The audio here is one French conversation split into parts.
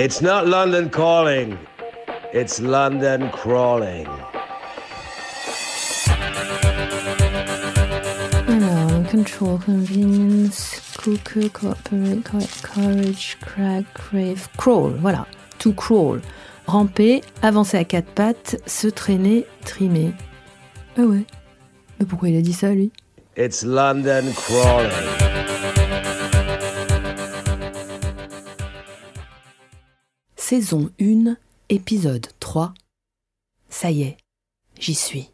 It's not London calling, it's London crawling. Alors, control, convenience, cooker, cooperate, courage, crack, crave, crawl, voilà. To crawl. Ramper, avancer à quatre pattes, se traîner, trimer. Ah ouais. Mais pourquoi il a dit ça, lui? It's London crawling. Saison 1, épisode 3. Ça y est, j'y suis.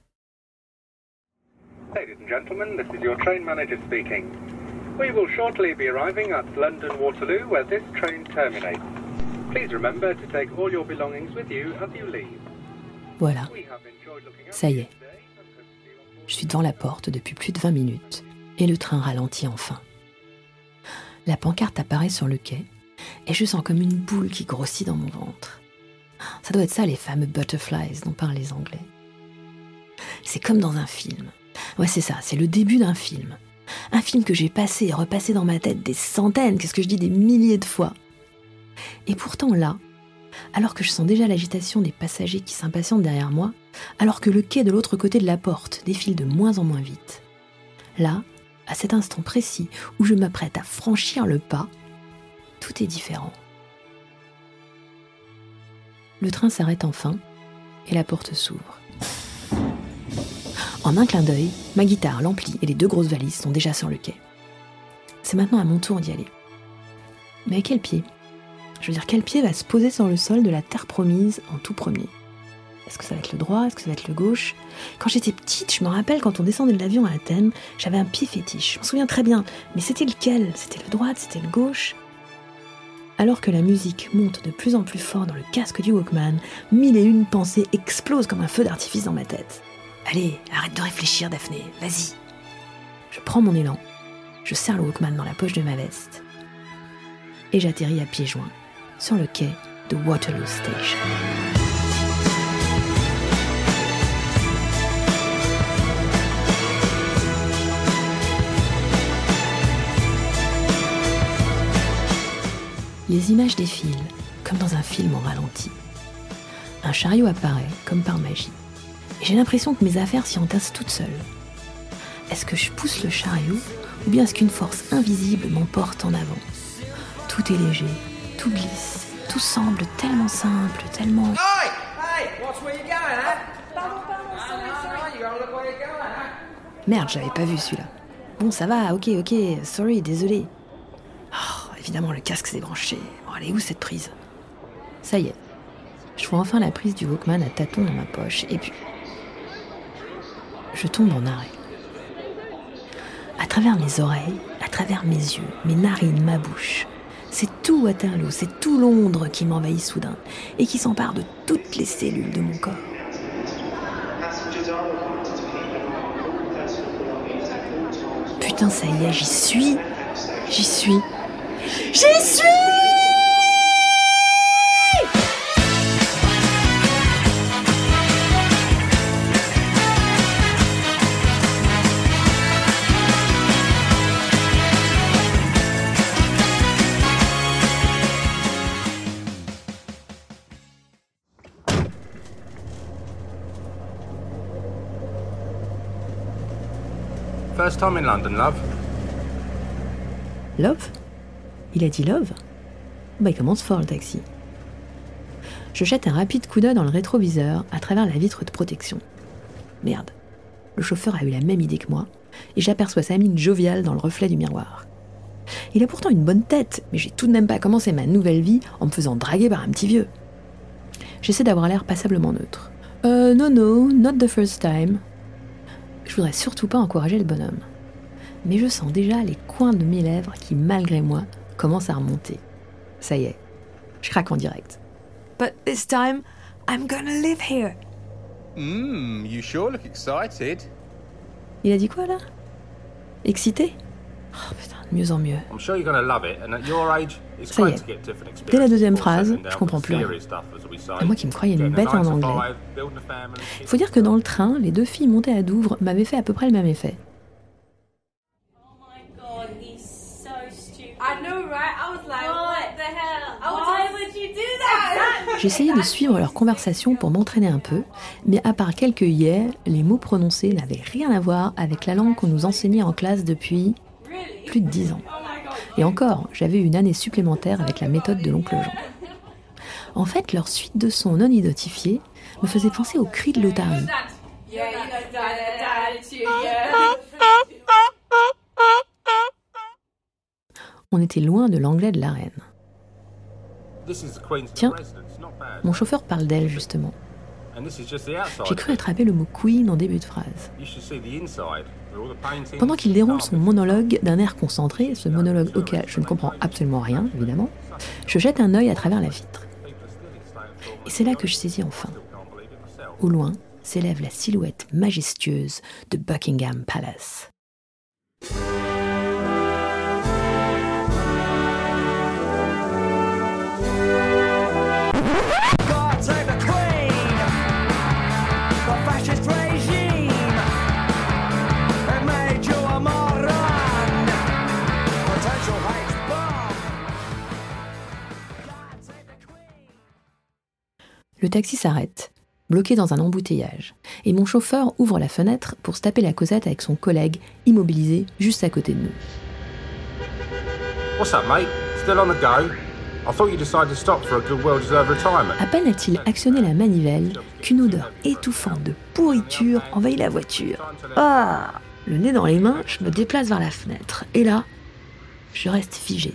Ladies and gentlemen, this is your train manager speaking. We will shortly be arriving at London Waterloo where this train terminates. Please remember to take all your belongings with you as you leave. Voilà, Ça y est. je suis devant la porte depuis plus de 20 minutes et le train ralentit enfin. La pancarte apparaît sur le quai et je sens comme une boule qui grossit dans mon ventre. Ça doit être ça les fameux butterflies dont parlent les Anglais. C'est comme dans un film. Ouais, c'est ça, c'est le début d'un film. Un film que j'ai passé et repassé dans ma tête des centaines, qu'est-ce que je dis, des milliers de fois. Et pourtant là, alors que je sens déjà l'agitation des passagers qui s'impatientent derrière moi, alors que le quai de l'autre côté de la porte défile de moins en moins vite, là, à cet instant précis où je m'apprête à franchir le pas, tout est différent. Le train s'arrête enfin et la porte s'ouvre. En un clin d'œil, ma guitare, l'ampli et les deux grosses valises sont déjà sur le quai. C'est maintenant à mon tour d'y aller. Mais quel pied? Je veux dire, quel pied va se poser sur le sol de la terre promise en tout premier? Est-ce que ça va être le droit? Est-ce que ça va être le gauche? Quand j'étais petite, je me rappelle quand on descendait de l'avion à Athènes, j'avais un pied fétiche. Je m'en souviens très bien. Mais c'était lequel? C'était le droit C'était le gauche? Alors que la musique monte de plus en plus fort dans le casque du Walkman, mille et une pensées explosent comme un feu d'artifice dans ma tête. Allez, arrête de réfléchir, Daphné, vas-y. Je prends mon élan, je serre le Walkman dans la poche de ma veste, et j'atterris à pieds joints sur le quai de Waterloo Station. Les images défilent, comme dans un film en ralenti. Un chariot apparaît, comme par magie. Et j'ai l'impression que mes affaires s'y entassent toutes seules. Est-ce que je pousse le chariot ou bien est-ce qu'une force invisible m'emporte en avant? Tout est léger, tout glisse, tout semble tellement simple, tellement... Hey! Hey! Watch where you're going, huh? Pardon, pardon, sorry, sorry. You gotta look where you're going, huh? Merde, j'avais pas vu celui-là. Bon, ça va, ok, ok, sorry, désolé. Oh, évidemment, le casque s'est branché. Bon, elle est où cette prise? Ça y est. Je vois enfin la prise du Walkman à tâtons dans ma poche, et puis. Je tombe en arrêt. À travers mes oreilles, à travers mes yeux, mes narines, ma bouche, c'est tout Waterloo, c'est tout Londres qui m'envahit soudain et qui s'empare de toutes les cellules de mon corps. Putain, ça y est, j'y suis. J'y suis. J'y suis First time in London, love. Love Il a dit love Bah, il commence fort le taxi. Je jette un rapide coup d'œil dans le rétroviseur à travers la vitre de protection. Merde. Le chauffeur a eu la même idée que moi et j'aperçois sa mine joviale dans le reflet du miroir. Il a pourtant une bonne tête, mais j'ai tout de même pas commencé ma nouvelle vie en me faisant draguer par un petit vieux. J'essaie d'avoir l'air passablement neutre. Euh, non, non, not the first time. Je voudrais surtout pas encourager le bonhomme. Mais je sens déjà les coins de mes lèvres qui, malgré moi, commencent à remonter. Ça y est, je craque en direct. But this time, I'm gonna live here. Mmm, you sure look excited? Il a dit quoi là? Excité? Oh putain, de mieux en mieux. Sure age, Ça y est. Dès la deuxième phrase, je comprends plus rien. Et moi qui me croyais une bête en anglais. Il faut dire que dans le train, les deux filles montées à Douvres m'avaient fait à peu près le même effet. J'essayais de suivre leur conversation pour m'entraîner un peu, mais à part quelques yeah, les mots prononcés n'avaient rien à voir avec la langue qu'on nous enseignait en classe depuis plus de dix ans. Et encore, j'avais une année supplémentaire avec la méthode de l'oncle Jean. En fait, leur suite de sons non identifiés me faisait penser aux cris de l'otarie. On était loin de l'anglais de la reine. Tiens, mon chauffeur parle d'elle justement. J'ai cru attraper le mot Queen en début de phrase. Pendant qu'il déroule son monologue d'un air concentré, ce monologue auquel je ne comprends absolument rien, évidemment, je jette un œil à travers la vitre. Et c'est là que je saisis enfin. Au loin s'élève la silhouette majestueuse de Buckingham Palace. Le taxi s'arrête, bloqué dans un embouteillage, et mon chauffeur ouvre la fenêtre pour se taper la causette avec son collègue immobilisé juste à côté de nous. What's up, mate? Still on the go? I thought you decided to stop for a good, well-deserved retirement. À peine a-t-il actionné la manivelle qu'une odeur étouffante de pourriture envahit la voiture. Ah Le nez dans les mains, je me déplace vers la fenêtre. Et là, je reste figé,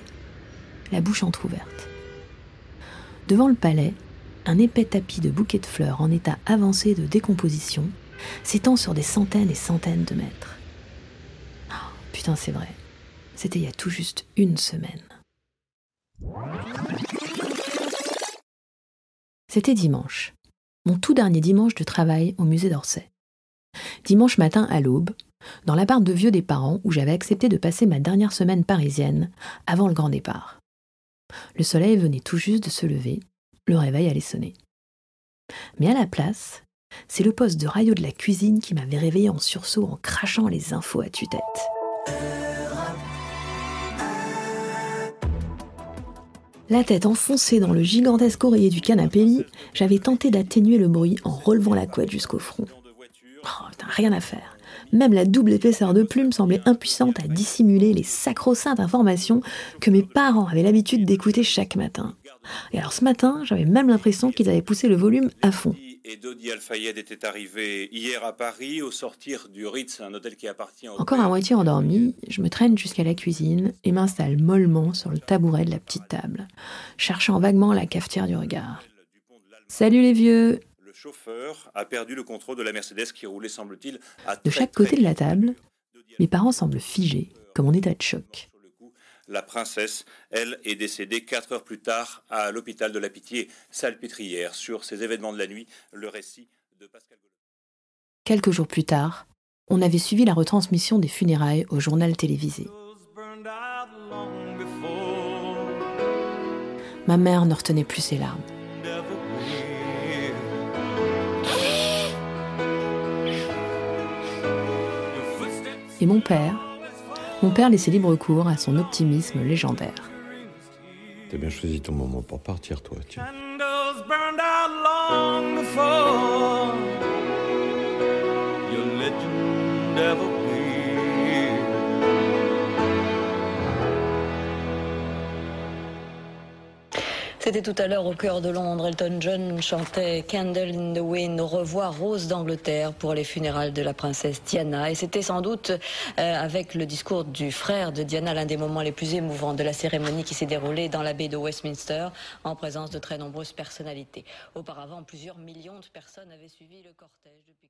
la bouche entr'ouverte. Devant le palais, un épais tapis de bouquets de fleurs en état avancé de décomposition s'étend sur des centaines et centaines de mètres. Oh, putain, c'est vrai. C'était il y a tout juste une semaine. C'était dimanche, mon tout dernier dimanche de travail au musée d'Orsay. Dimanche matin à l'aube, dans l'appart de vieux des parents où j'avais accepté de passer ma dernière semaine parisienne avant le grand départ. Le soleil venait tout juste de se lever le réveil allait sonner. Mais à la place, c'est le poste de radio de la cuisine qui m'avait réveillé en sursaut en crachant les infos à tue-tête. La tête enfoncée dans le gigantesque oreiller du canapé lit, j'avais tenté d'atténuer le bruit en relevant la couette jusqu'au front. Oh, rien à faire. Même la double épaisseur de plume semblait impuissante à dissimuler les sacro-saintes informations que mes parents avaient l'habitude d'écouter chaque matin. Et alors ce matin, j'avais même l'impression qu'ils avaient poussé le volume à fond. Et Dodi Al-Fayed était arrivé hier à Paris au sortir du Ritz, un hôtel qui appartient au Encore à moitié endormi, je me traîne jusqu'à la cuisine et m'installe mollement sur le tabouret de la petite table, cherchant vaguement la cafetière du regard. Salut les vieux Le chauffeur a perdu le contrôle de la Mercedes qui roulait, semble-t-il, à De chaque côté de la table, mes parents semblent figés, comme en état de choc. La princesse, elle, est décédée quatre heures plus tard à l'hôpital de la Pitié, salpêtrière. Sur ces événements de la nuit, le récit de Pascal Quelques jours plus tard, on avait suivi la retransmission des funérailles au journal télévisé. Ma mère ne retenait plus ses larmes. Et mon père, mon père laissait libre cours à son optimisme légendaire. T'as bien choisi ton moment pour partir, toi, tiens. C'était tout à l'heure au cœur de Londres. Elton John chantait Candle in the Wind, au revoir Rose d'Angleterre pour les funérailles de la princesse Diana. Et c'était sans doute euh, avec le discours du frère de Diana l'un des moments les plus émouvants de la cérémonie qui s'est déroulée dans l'abbaye de Westminster en présence de très nombreuses personnalités. Auparavant, plusieurs millions de personnes avaient suivi le cortège depuis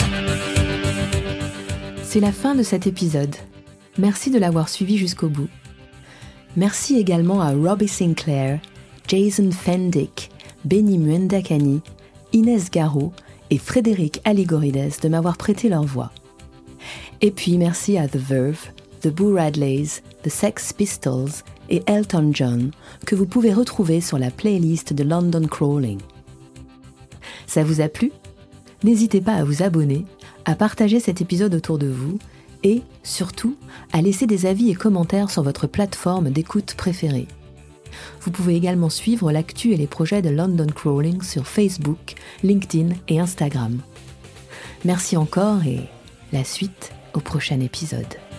Kensington. C'est la fin de cet épisode. Merci de l'avoir suivi jusqu'au bout. Merci également à Robbie Sinclair, Jason Fendick, Benny Muendakani, Inès Garot et Frédéric Aligorides de m'avoir prêté leur voix. Et puis merci à The Verve, The Boo Radleys, The Sex Pistols et Elton John que vous pouvez retrouver sur la playlist de London Crawling. Ça vous a plu? N'hésitez pas à vous abonner, à partager cet épisode autour de vous et, surtout, à laisser des avis et commentaires sur votre plateforme d'écoute préférée. Vous pouvez également suivre l'actu et les projets de London Crawling sur Facebook, LinkedIn et Instagram. Merci encore et la suite au prochain épisode.